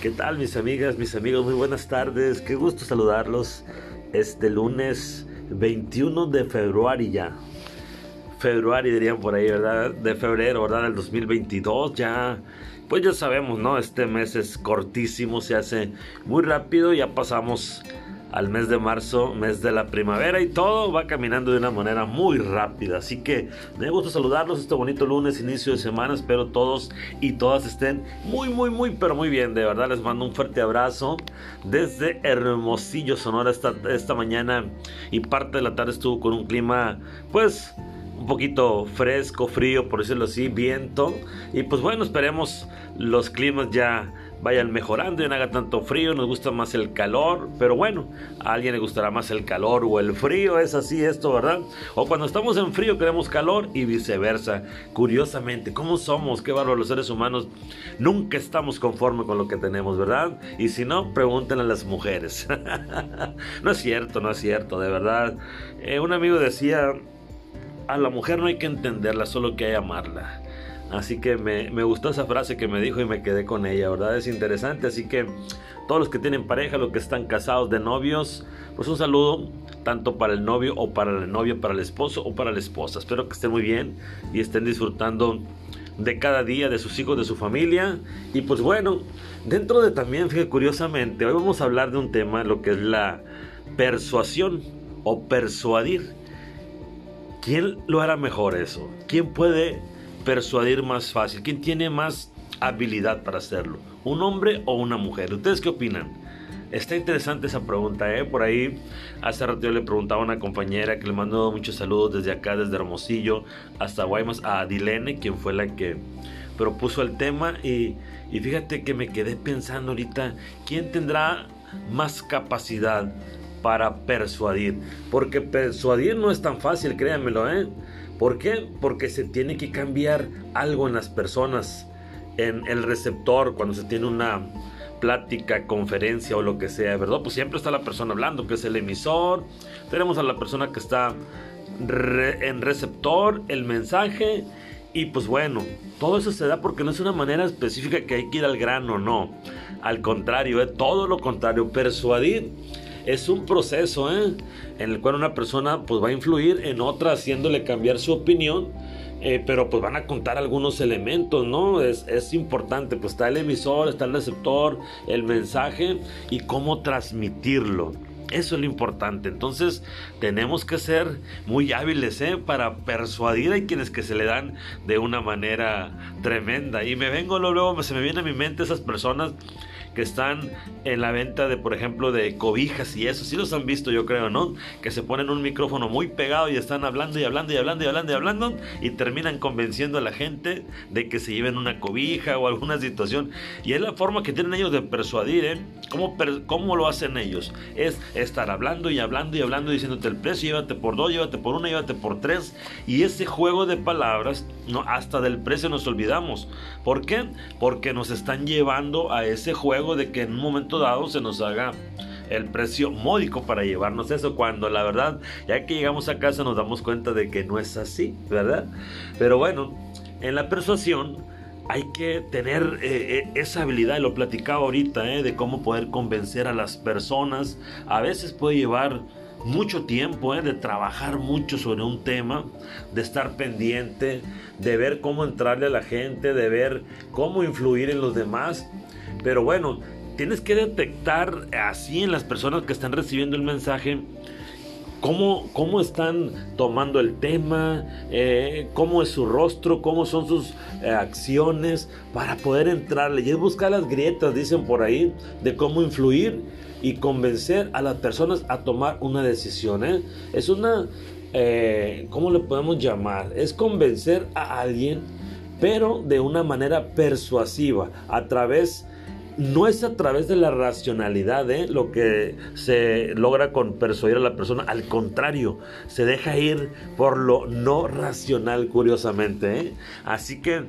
¿Qué tal mis amigas, mis amigos? Muy buenas tardes. Qué gusto saludarlos este lunes 21 de febrero ya. Febrero dirían por ahí, ¿verdad? De febrero, ¿verdad? Del 2022 ya. Pues ya sabemos, ¿no? Este mes es cortísimo, se hace muy rápido. Ya pasamos al mes de marzo, mes de la primavera y todo va caminando de una manera muy rápida. Así que me gusta saludarlos este bonito lunes, inicio de semana. Espero todos y todas estén muy, muy, muy, pero muy bien. De verdad les mando un fuerte abrazo desde Hermosillo, Sonora. Esta, esta mañana y parte de la tarde estuvo con un clima, pues un poquito fresco, frío, por decirlo así, viento. Y pues bueno, esperemos los climas ya vayan mejorando y no haga tanto frío, nos gusta más el calor, pero bueno, a alguien le gustará más el calor o el frío, es así esto, ¿verdad? O cuando estamos en frío queremos calor y viceversa. Curiosamente, ¿cómo somos? Qué bárbaro los seres humanos. Nunca estamos conformes con lo que tenemos, ¿verdad? Y si no, pregúntenle a las mujeres. no es cierto, no es cierto, de verdad. Eh, un amigo decía, a la mujer no hay que entenderla, solo que hay amarla. Así que me, gustó esa frase que me dijo y me quedé con ella, ¿verdad? Es interesante, así que todos los que tienen pareja, los que están casados de novios, pues un saludo tanto para el novio o para la novia, para el esposo o para la esposa. Espero que estén muy bien y estén disfrutando de cada día, de sus hijos, de su familia. Y pues bueno, dentro de también, fíjate, curiosamente, hoy vamos a hablar de un tema, lo que es la persuasión o persuadir. ¿Quién lo hará mejor eso? ¿Quién puede persuadir más fácil? ¿Quién tiene más habilidad para hacerlo? ¿Un hombre o una mujer? ¿Ustedes qué opinan? Está interesante esa pregunta, ¿eh? Por ahí, hace rato yo le preguntaba a una compañera que le mandó muchos saludos desde acá, desde Hermosillo hasta Guaymas, a Dilene, quien fue la que propuso el tema. Y, y fíjate que me quedé pensando ahorita, ¿quién tendrá más capacidad para persuadir? Porque persuadir no es tan fácil, créanmelo, ¿eh? ¿Por qué? Porque se tiene que cambiar algo en las personas, en el receptor, cuando se tiene una plática, conferencia o lo que sea, ¿verdad? Pues siempre está la persona hablando, que es el emisor. Tenemos a la persona que está en receptor, el mensaje. Y pues bueno, todo eso se da porque no es una manera específica que hay que ir al grano, no. Al contrario, es todo lo contrario, persuadir es un proceso ¿eh? en el cual una persona pues va a influir en otra haciéndole cambiar su opinión. Eh, pero pues van a contar algunos elementos, ¿no? Es, importante, pues está el emisor, está el receptor, el mensaje y cómo transmitirlo. Eso es lo importante. Entonces tenemos que ser muy hábiles ¿eh? para persuadir a quienes que se le dan de una manera tremenda. Y me vengo luego, se me viene a mi mente esas personas que están en la venta de, por ejemplo, de cobijas y eso. Sí los han visto, yo creo, ¿no? Que se ponen un micrófono muy pegado y están hablando y hablando y hablando y hablando y hablando y terminan convenciendo a la gente de que se lleven una cobija o alguna situación. Y es la forma que tienen ellos de persuadir, ¿eh? ¿Cómo, cómo lo hacen ellos? Es estar hablando y hablando y hablando diciéndote el precio, llévate por dos, llévate por una, llévate por tres. Y ese juego de palabras, no, hasta del precio nos olvidamos. ¿Por qué? Porque nos están llevando a ese juego de que en un momento dado se nos haga el precio módico para llevarnos eso, cuando la verdad, ya que llegamos a casa nos damos cuenta de que no es así, ¿verdad? Pero bueno, en la persuasión hay que tener eh, eh, esa habilidad, y lo platicaba ahorita, eh, de cómo poder convencer a las personas. A veces puede llevar mucho tiempo, de trabajar mucho sobre un tema, de estar pendiente, de ver cómo entrarle a la gente, de ver cómo influir en los demás. Pero bueno, tienes que detectar así en las personas que están recibiendo el mensaje cómo, cómo están tomando el tema, eh, cómo es su rostro, cómo son sus eh, acciones para poder entrarle. Y es buscar las grietas, dicen por ahí, de cómo influir y convencer a las personas a tomar una decisión. ¿eh? Es una, ¿cómo le podemos llamar? Es convencer a alguien, pero de una manera persuasiva, a través no es a través de la racionalidad ¿eh? lo que se logra con persuadir a la persona, al contrario, se deja ir por lo no racional, curiosamente. ¿eh? Así que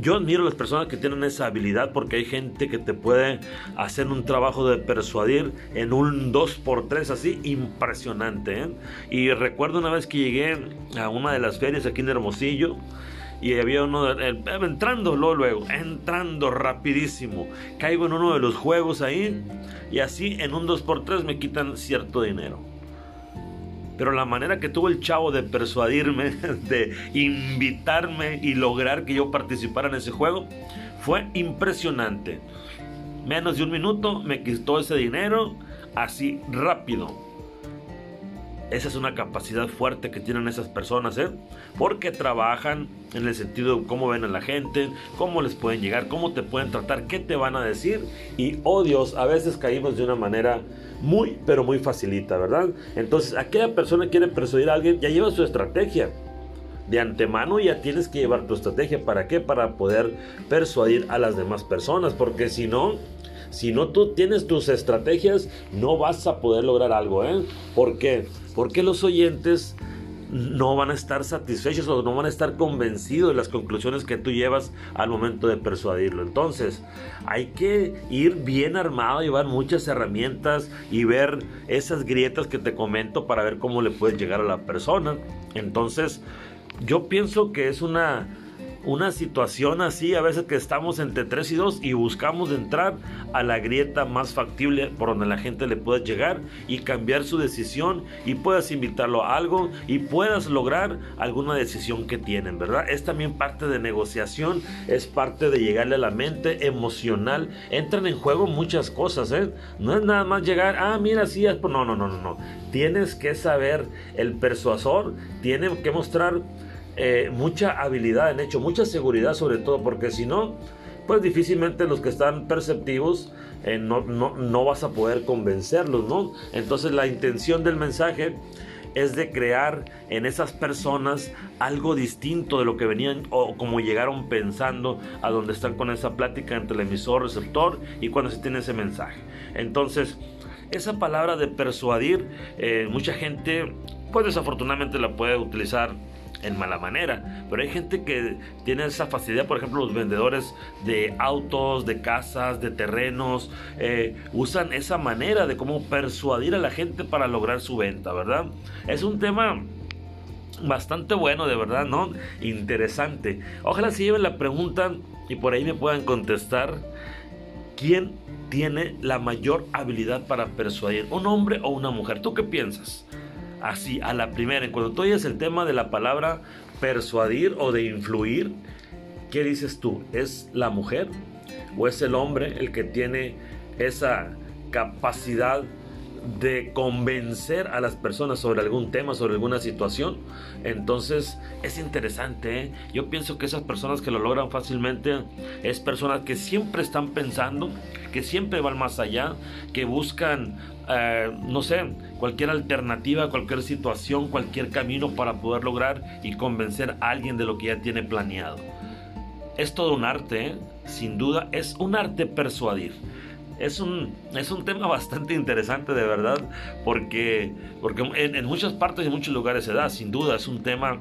yo admiro a las personas que tienen esa habilidad porque hay gente que te puede hacer un trabajo de persuadir en un 2x3 así impresionante. ¿eh? Y recuerdo una vez que llegué a una de las ferias aquí en Hermosillo y había uno entrando luego, luego, entrando rapidísimo. Caigo en uno de los juegos ahí y así en un 2x3 me quitan cierto dinero. Pero la manera que tuvo el chavo de persuadirme, de invitarme y lograr que yo participara en ese juego, fue impresionante. Menos de un minuto me quitó ese dinero así rápido. Esa es una capacidad fuerte que tienen esas personas, ¿eh? Porque trabajan en el sentido de cómo ven a la gente, cómo les pueden llegar, cómo te pueden tratar, qué te van a decir. Y, oh Dios, a veces caímos de una manera muy, pero muy facilita, ¿verdad? Entonces, aquella persona quiere persuadir a alguien, ya lleva su estrategia. De antemano ya tienes que llevar tu estrategia. ¿Para qué? Para poder persuadir a las demás personas. Porque si no, si no tú tienes tus estrategias, no vas a poder lograr algo, ¿eh? ¿Por qué? Porque los oyentes no van a estar satisfechos o no van a estar convencidos de las conclusiones que tú llevas al momento de persuadirlo. Entonces, hay que ir bien armado, llevar muchas herramientas y ver esas grietas que te comento para ver cómo le puedes llegar a la persona. Entonces, yo pienso que es una una situación así, a veces que estamos entre 3 y 2 y buscamos entrar a la grieta más factible por donde la gente le pueda llegar y cambiar su decisión y puedas invitarlo a algo y puedas lograr alguna decisión que tienen, ¿verdad? Es también parte de negociación, es parte de llegarle a la mente emocional. Entran en juego muchas cosas, ¿eh? No es nada más llegar, ah, mira, sí, es... no, no, no, no, no. Tienes que saber, el persuasor tiene que mostrar eh, mucha habilidad en hecho, mucha seguridad sobre todo, porque si no, pues difícilmente los que están perceptivos eh, no, no, vas a poder convencerlos, ¿no? Entonces la intención del mensaje es de crear en esas personas algo distinto de lo que venían o como llegaron pensando a donde están con esa plática entre el emisor, receptor y cuando se tiene ese mensaje. Entonces, esa palabra de persuadir, eh, mucha gente, pues desafortunadamente la puede utilizar en mala manera. Pero hay gente que tiene esa facilidad, por ejemplo, los vendedores de autos, de casas, de terrenos, eh, usan esa manera de cómo persuadir a la gente para lograr su venta, ¿verdad? Es un tema bastante bueno, de verdad, ¿no? Interesante. Ojalá se lleven la pregunta y por ahí me puedan contestar. ¿Quién tiene la mayor habilidad para persuadir? ¿Un hombre o una mujer? ¿Tú qué piensas? Así a la primera. En cuando tú oyes el tema de la palabra persuadir o de influir, ¿qué dices tú? ¿Es la mujer o es el hombre el que tiene esa capacidad de convencer a las personas sobre algún tema, sobre alguna situación. Entonces es interesante. ¿eh? Yo pienso que esas personas que lo logran fácilmente es personas que siempre están pensando, que siempre van más allá, que buscan, eh, no sé, cualquier alternativa, cualquier situación, cualquier camino para poder lograr y convencer a alguien de lo que ya tiene planeado. Es todo un arte, ¿eh? sin duda, es un arte persuadir es un, es un tema bastante interesante de verdad, porque, porque en, muchas partes y en muchos lugares se da, sin duda, es un tema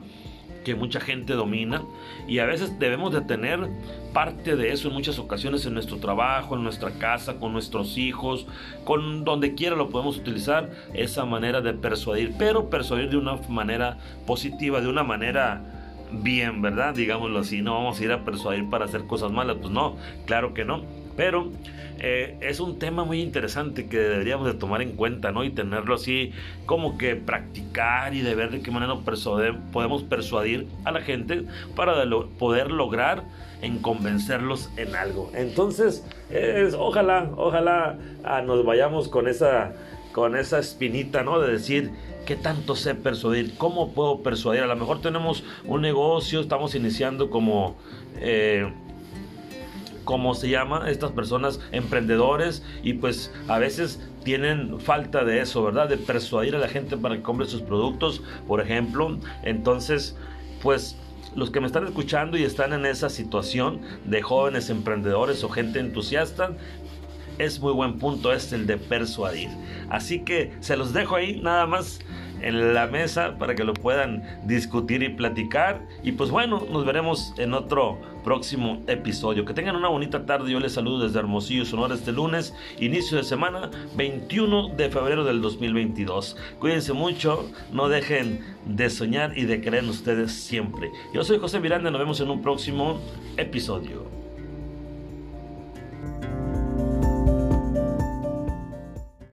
que mucha gente domina y a veces debemos de tener parte de eso en muchas ocasiones en nuestro trabajo, en nuestra casa, con nuestros hijos, con donde quiera lo podemos utilizar, esa manera de persuadir, pero persuadir de una manera positiva, de una manera bien, ¿verdad? Digámoslo así, no vamos a ir a persuadir para hacer cosas malas, pues no, claro que no, pero eh, es un tema muy interesante que deberíamos de tomar en cuenta, ¿no? Y tenerlo así como que practicar y de ver de qué manera podemos persuadir a la gente para poder lograr en convencerlos en algo. Entonces, ojalá, ojalá ah, nos vayamos con esa, con esa espinita, ¿no? De decir, ¿qué tanto sé persuadir? ¿Cómo puedo persuadir? A lo mejor tenemos un negocio, estamos iniciando como... Eh, como se llama, estas personas emprendedores y pues a veces tienen falta de eso, ¿verdad? De persuadir a la gente para que compre sus productos, por ejemplo. Entonces, pues los que me están escuchando y están en esa situación de jóvenes emprendedores o gente entusiasta, es muy buen punto este el de persuadir. Así que se los dejo ahí nada más en la mesa para que lo puedan discutir y platicar. Y pues bueno, nos veremos en otro próximo episodio. Que tengan una bonita tarde. Yo les saludo desde Hermosillo, Sonora, este lunes, inicio de semana 21 de febrero del 2022. Cuídense mucho, no dejen de soñar y de creer en ustedes siempre. Yo soy José Miranda, nos vemos en un próximo episodio.